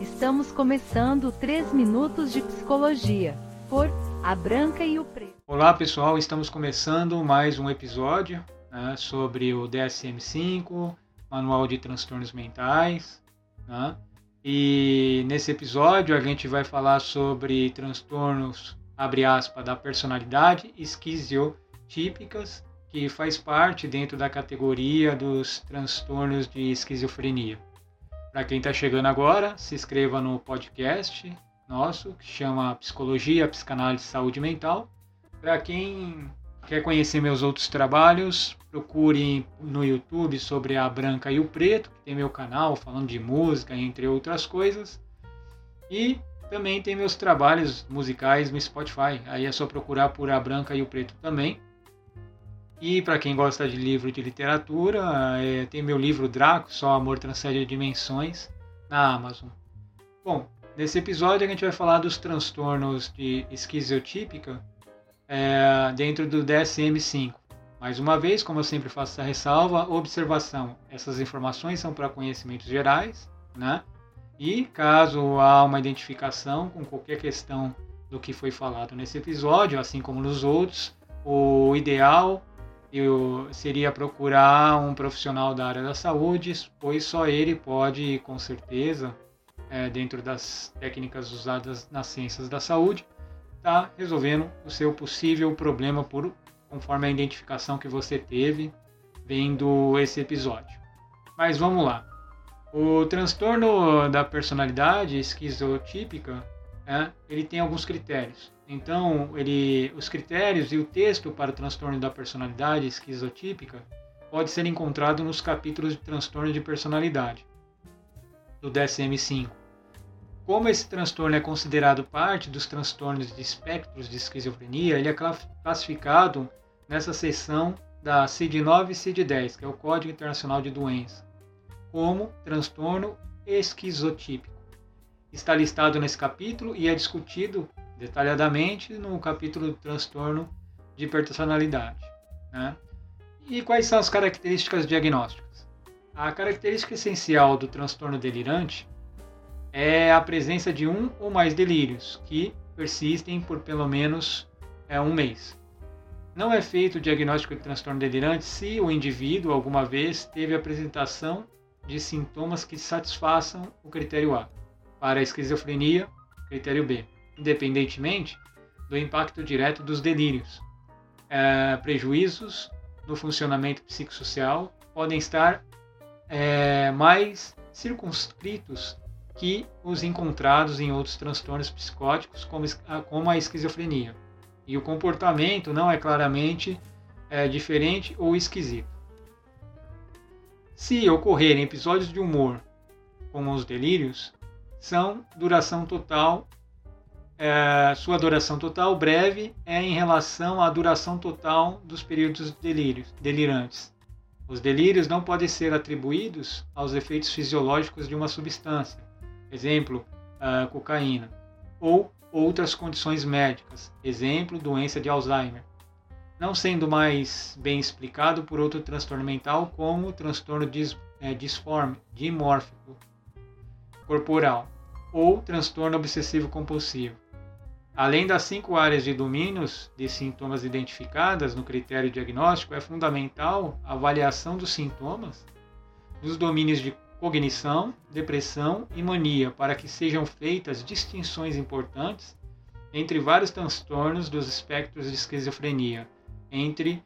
Estamos começando 3 minutos de psicologia por A Branca e o Preto. Olá pessoal, estamos começando mais um episódio né, sobre o DSM-5, Manual de Transtornos Mentais. Né? E nesse episódio a gente vai falar sobre transtornos, abre aspas, da personalidade esquizotípicas, que faz parte dentro da categoria dos transtornos de esquizofrenia. Para quem está chegando agora, se inscreva no podcast nosso, que chama Psicologia, Psicanálise e Saúde Mental. Para quem quer conhecer meus outros trabalhos, procure no YouTube sobre a Branca e o Preto, que tem meu canal falando de música, entre outras coisas. E também tem meus trabalhos musicais no Spotify. Aí é só procurar por A Branca e o Preto também. E para quem gosta de livro de literatura, é, tem meu livro Draco, Só Amor Transcende Dimensões, na Amazon. Bom, nesse episódio a gente vai falar dos transtornos de esquizotípica é, dentro do DSM-5. Mais uma vez, como eu sempre faço essa ressalva, observação. Essas informações são para conhecimentos gerais, né? E caso há uma identificação com qualquer questão do que foi falado nesse episódio, assim como nos outros, o ideal eu seria procurar um profissional da área da saúde, pois só ele pode, com certeza, é, dentro das técnicas usadas nas ciências da saúde, estar tá resolvendo o seu possível problema por conforme a identificação que você teve vendo esse episódio. Mas vamos lá. O transtorno da personalidade esquizotípica, é, ele tem alguns critérios. Então, ele, os critérios e o texto para o transtorno da personalidade esquizotípica pode ser encontrado nos capítulos de transtorno de personalidade do DSM-5. Como esse transtorno é considerado parte dos transtornos de espectros de esquizofrenia, ele é classificado nessa seção da CID-9 e CID-10, que é o Código Internacional de Doenças, como transtorno esquizotípico. Está listado nesse capítulo e é discutido detalhadamente no capítulo do transtorno de personalidade. Né? E quais são as características diagnósticas? A característica essencial do transtorno delirante é a presença de um ou mais delírios que persistem por pelo menos é, um mês. Não é feito o diagnóstico de transtorno delirante se o indivíduo alguma vez teve apresentação de sintomas que satisfaçam o critério A. Para a esquizofrenia, critério B independentemente do impacto direto dos delírios. É, prejuízos no funcionamento psicossocial podem estar é, mais circunscritos que os encontrados em outros transtornos psicóticos, como, como a esquizofrenia. E o comportamento não é claramente é, diferente ou esquisito. Se ocorrerem episódios de humor, como os delírios, são duração total é, sua duração total breve é em relação à duração total dos períodos delírios, delirantes. Os delírios não podem ser atribuídos aos efeitos fisiológicos de uma substância, exemplo, cocaína, ou outras condições médicas, exemplo, doença de Alzheimer, não sendo mais bem explicado por outro transtorno mental como o transtorno dis, é, disforme, dimórfico corporal ou transtorno obsessivo compulsivo. Além das cinco áreas de domínios de sintomas identificadas no critério diagnóstico, é fundamental a avaliação dos sintomas dos domínios de cognição, depressão e mania, para que sejam feitas distinções importantes entre vários transtornos dos espectros de esquizofrenia, entre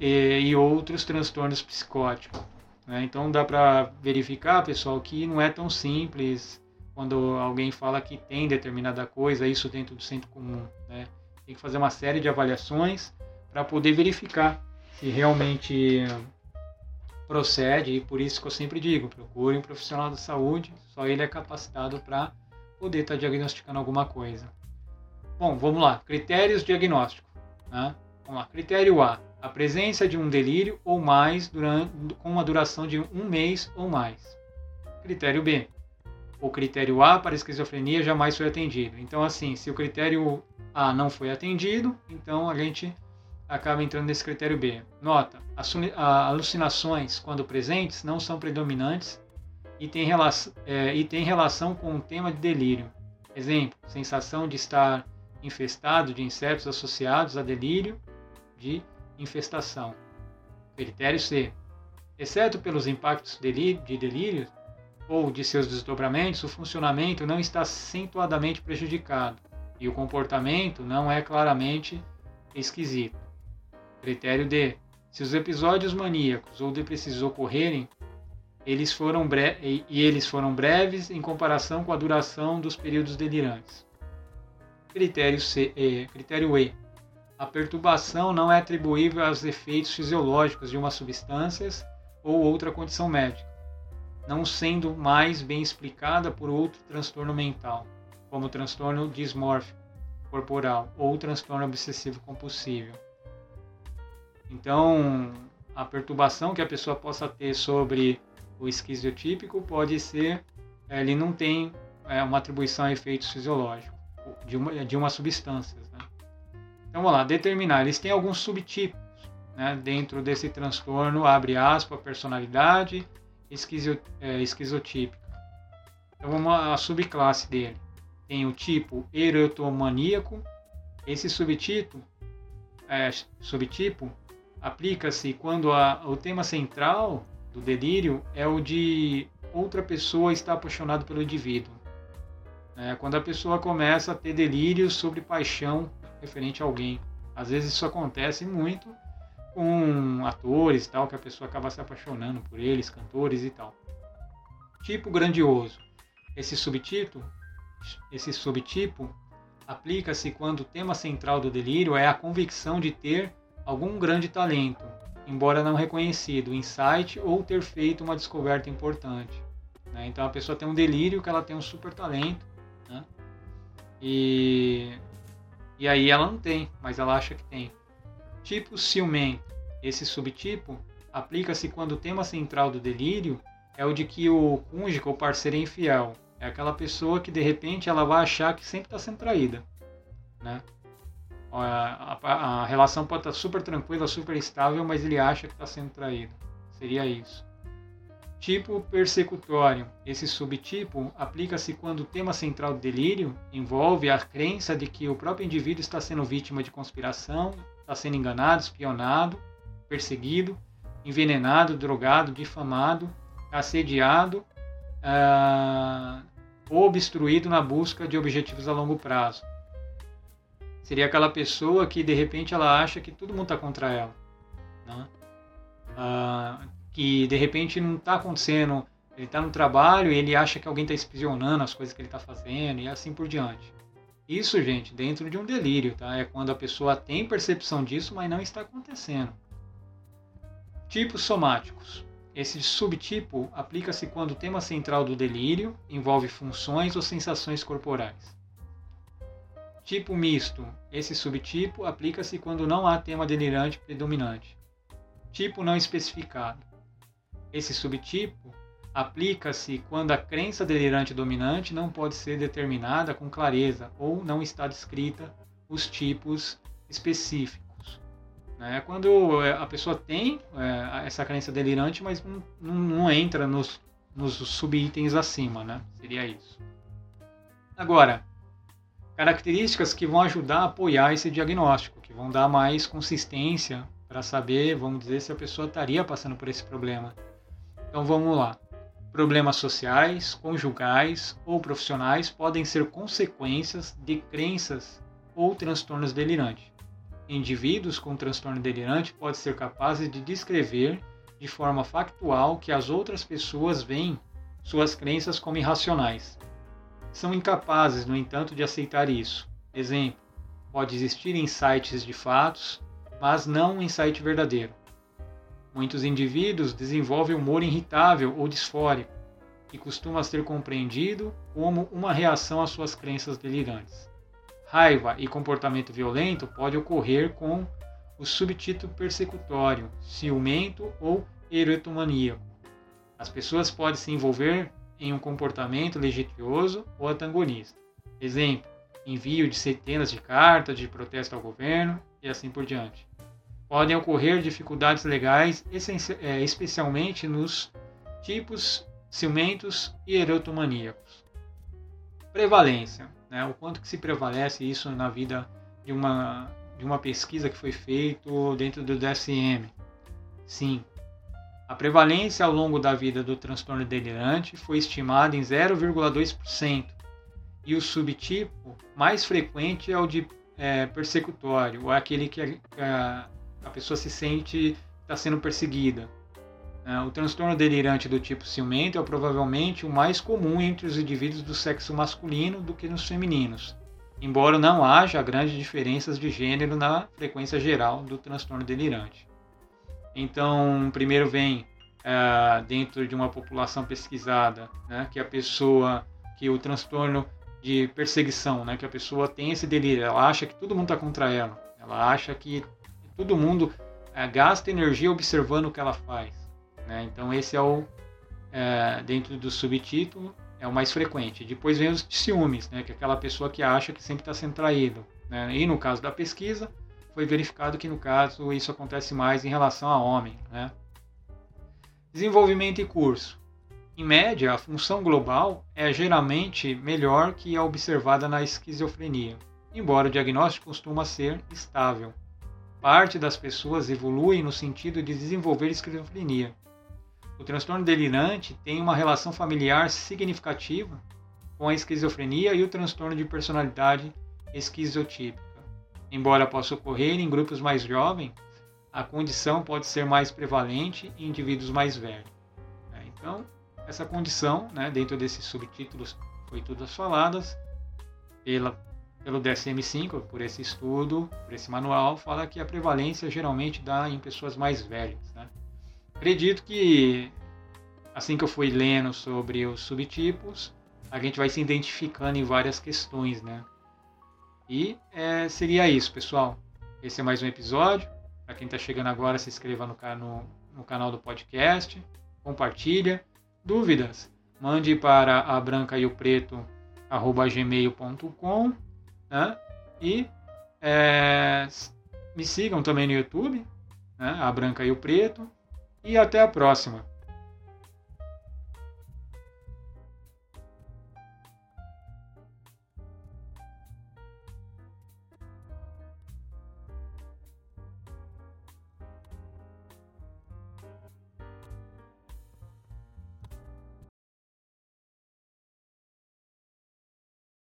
e, e outros transtornos psicóticos. Né? Então dá para verificar, pessoal, que não é tão simples quando alguém fala que tem determinada coisa, isso dentro do centro comum. Né? Tem que fazer uma série de avaliações para poder verificar se realmente procede, e por isso que eu sempre digo, procure um profissional da saúde, só ele é capacitado para poder estar tá diagnosticando alguma coisa. Bom, vamos lá, critérios diagnósticos. Né? Vamos lá, critério A, a presença de um delírio ou mais durante, com uma duração de um mês ou mais. Critério B, o critério A para esquizofrenia jamais foi atendido. Então, assim, se o critério A não foi atendido, então a gente acaba entrando nesse critério B. Nota: alucinações, quando presentes, não são predominantes e tem, relação, é, e relação com o tema de delírio. Exemplo, sensação de estar infestado de insetos associados a delírio de infestação. Critério C. Exceto pelos impactos de delírio ou de seus desdobramentos, o funcionamento não está acentuadamente prejudicado e o comportamento não é claramente esquisito. Critério D. Se os episódios maníacos ou depressivos ocorrerem, eles foram e eles foram breves em comparação com a duração dos períodos delirantes. Critério, C, e, critério E. A perturbação não é atribuível aos efeitos fisiológicos de uma substância ou outra condição médica, não sendo mais bem explicada por outro transtorno mental, como o transtorno dismórfico corporal ou transtorno obsessivo compulsivo. Então, a perturbação que a pessoa possa ter sobre o esquizotípico pode ser, eh, ele não tem é, uma atribuição a efeitos fisiológicos de uma, de uma substância. Né? Então vamos lá, determinar. Eles têm alguns subtipos né, dentro desse transtorno, abre aspas, personalidade esquizo, é, esquizotípica. Então vamos à subclasse dele. Tem o tipo erotomaníaco. Esse subtipo, é, subtipo aplica-se quando a, o tema central do delírio é o de outra pessoa estar apaixonado pelo indivíduo. É, quando a pessoa começa a ter delírios sobre paixão referente a alguém. Às vezes isso acontece muito com atores tal, que a pessoa acaba se apaixonando por eles, cantores e tal. Tipo grandioso. Esse subtipo, esse subtipo aplica-se quando o tema central do delírio é a convicção de ter algum grande talento, embora não reconhecido, insight ou ter feito uma descoberta importante. Né? Então a pessoa tem um delírio que ela tem um super talento, né? e, e aí ela não tem, mas ela acha que tem. Tipo ciumento. Esse subtipo aplica-se quando o tema central do delírio é o de que o cônjuge ou parceiro é infiel. É aquela pessoa que de repente ela vai achar que sempre está sendo traída. Né? A, a, a, relação pode estar super tranquila, super estável, mas ele acha que está sendo traído. Seria isso. Tipo persecutório. Esse subtipo aplica-se quando o tema central do delírio envolve a crença de que o próprio indivíduo está sendo vítima de conspiração, está sendo enganado, espionado, perseguido, envenenado, drogado, difamado, assediado uh, ou obstruído na busca de objetivos a longo prazo. Seria aquela pessoa que de repente ela acha que todo mundo está contra ela. Né? Ah, que de repente não está acontecendo, ele está no trabalho e ele acha que alguém está espionando as coisas que ele está fazendo e assim por diante. Isso, gente, dentro de um delírio, tá? É quando a pessoa tem percepção disso, mas não está acontecendo. Tipos somáticos. Esse subtipo aplica-se quando o tema central do delírio envolve funções ou sensações corporais. Tipo misto. Esse subtipo aplica-se quando não há tema delirante predominante. Tipo não especificado. Esse subtipo aplica-se quando a crença delirante dominante não pode ser determinada com clareza ou não está descrita os tipos específicos. É quando a pessoa tem é, essa crença delirante, mas não, não entra nos, nos subitens acima, né? Seria isso. Agora, características que vão ajudar a apoiar esse diagnóstico, que vão dar mais consistência para saber, vamos dizer, se a pessoa estaria passando por esse problema. Então vamos lá. Problemas sociais, conjugais ou profissionais podem ser consequências de crenças ou transtornos delirantes. Indivíduos com transtorno delirante podem ser capazes de descrever de forma factual que as outras pessoas veem suas crenças como irracionais são incapazes, no entanto, de aceitar isso. Exemplo: pode existir insights de fatos, mas não um insight verdadeiro. Muitos indivíduos desenvolvem humor irritável ou disfórico, que costuma ser compreendido como uma reação às suas crenças delirantes. Raiva e comportamento violento pode ocorrer com o subtítulo persecutório, ciumento ou erotomaníaco. As pessoas podem se envolver em um comportamento legitioso ou antagonista. Exemplo, envio de centenas de cartas de protesto ao governo e assim por diante. Podem ocorrer dificuldades legais, é, especialmente nos tipos ciumentos e erotomaníacos. Prevalência, né? o quanto que se prevalece isso na vida de uma, de uma pesquisa que foi feita dentro do DSM. Sim, a prevalência ao longo da vida do transtorno delirante foi estimada em 0,2%, e o subtipo mais frequente é o de é, persecutório, ou é aquele que a, a pessoa se sente está sendo perseguida. É, o transtorno delirante do tipo ciumento é provavelmente o mais comum entre os indivíduos do sexo masculino do que nos femininos, embora não haja grandes diferenças de gênero na frequência geral do transtorno delirante. Então, primeiro vem é, dentro de uma população pesquisada, né, que a pessoa, que o transtorno de perseguição, né, que a pessoa tem esse delírio, ela acha que todo mundo está contra ela, ela acha que todo mundo é, gasta energia observando o que ela faz. Né? Então esse é o é, dentro do subtítulo é o mais frequente. Depois vem os ciúmes, né? que é aquela pessoa que acha que sempre está sendo traído. Né? E no caso da pesquisa foi verificado que no caso isso acontece mais em relação a homem. Né? Desenvolvimento e curso. Em média, a função global é geralmente melhor que a observada na esquizofrenia, embora o diagnóstico costuma ser estável parte das pessoas evolui no sentido de desenvolver esquizofrenia. O transtorno delirante tem uma relação familiar significativa com a esquizofrenia e o transtorno de personalidade esquizotípica. Embora possa ocorrer em grupos mais jovens, a condição pode ser mais prevalente em indivíduos mais velhos. Né? Então, essa condição, né, dentro desses subtítulos, foi todas faladas pela pelo DSM-5, por esse estudo, por esse manual, fala que a prevalência geralmente dá em pessoas mais velhas. Né? Acredito que, assim que eu fui lendo sobre os subtipos, a gente vai se identificando em várias questões, né? E é, seria isso, pessoal. Esse é mais um episódio. Para quem está chegando agora, se inscreva no, no, no canal do podcast, compartilha. Dúvidas? Mande para a branca e o preto gmail.com né? E é, me sigam também no YouTube, né? a Branca e o Preto. E até a próxima.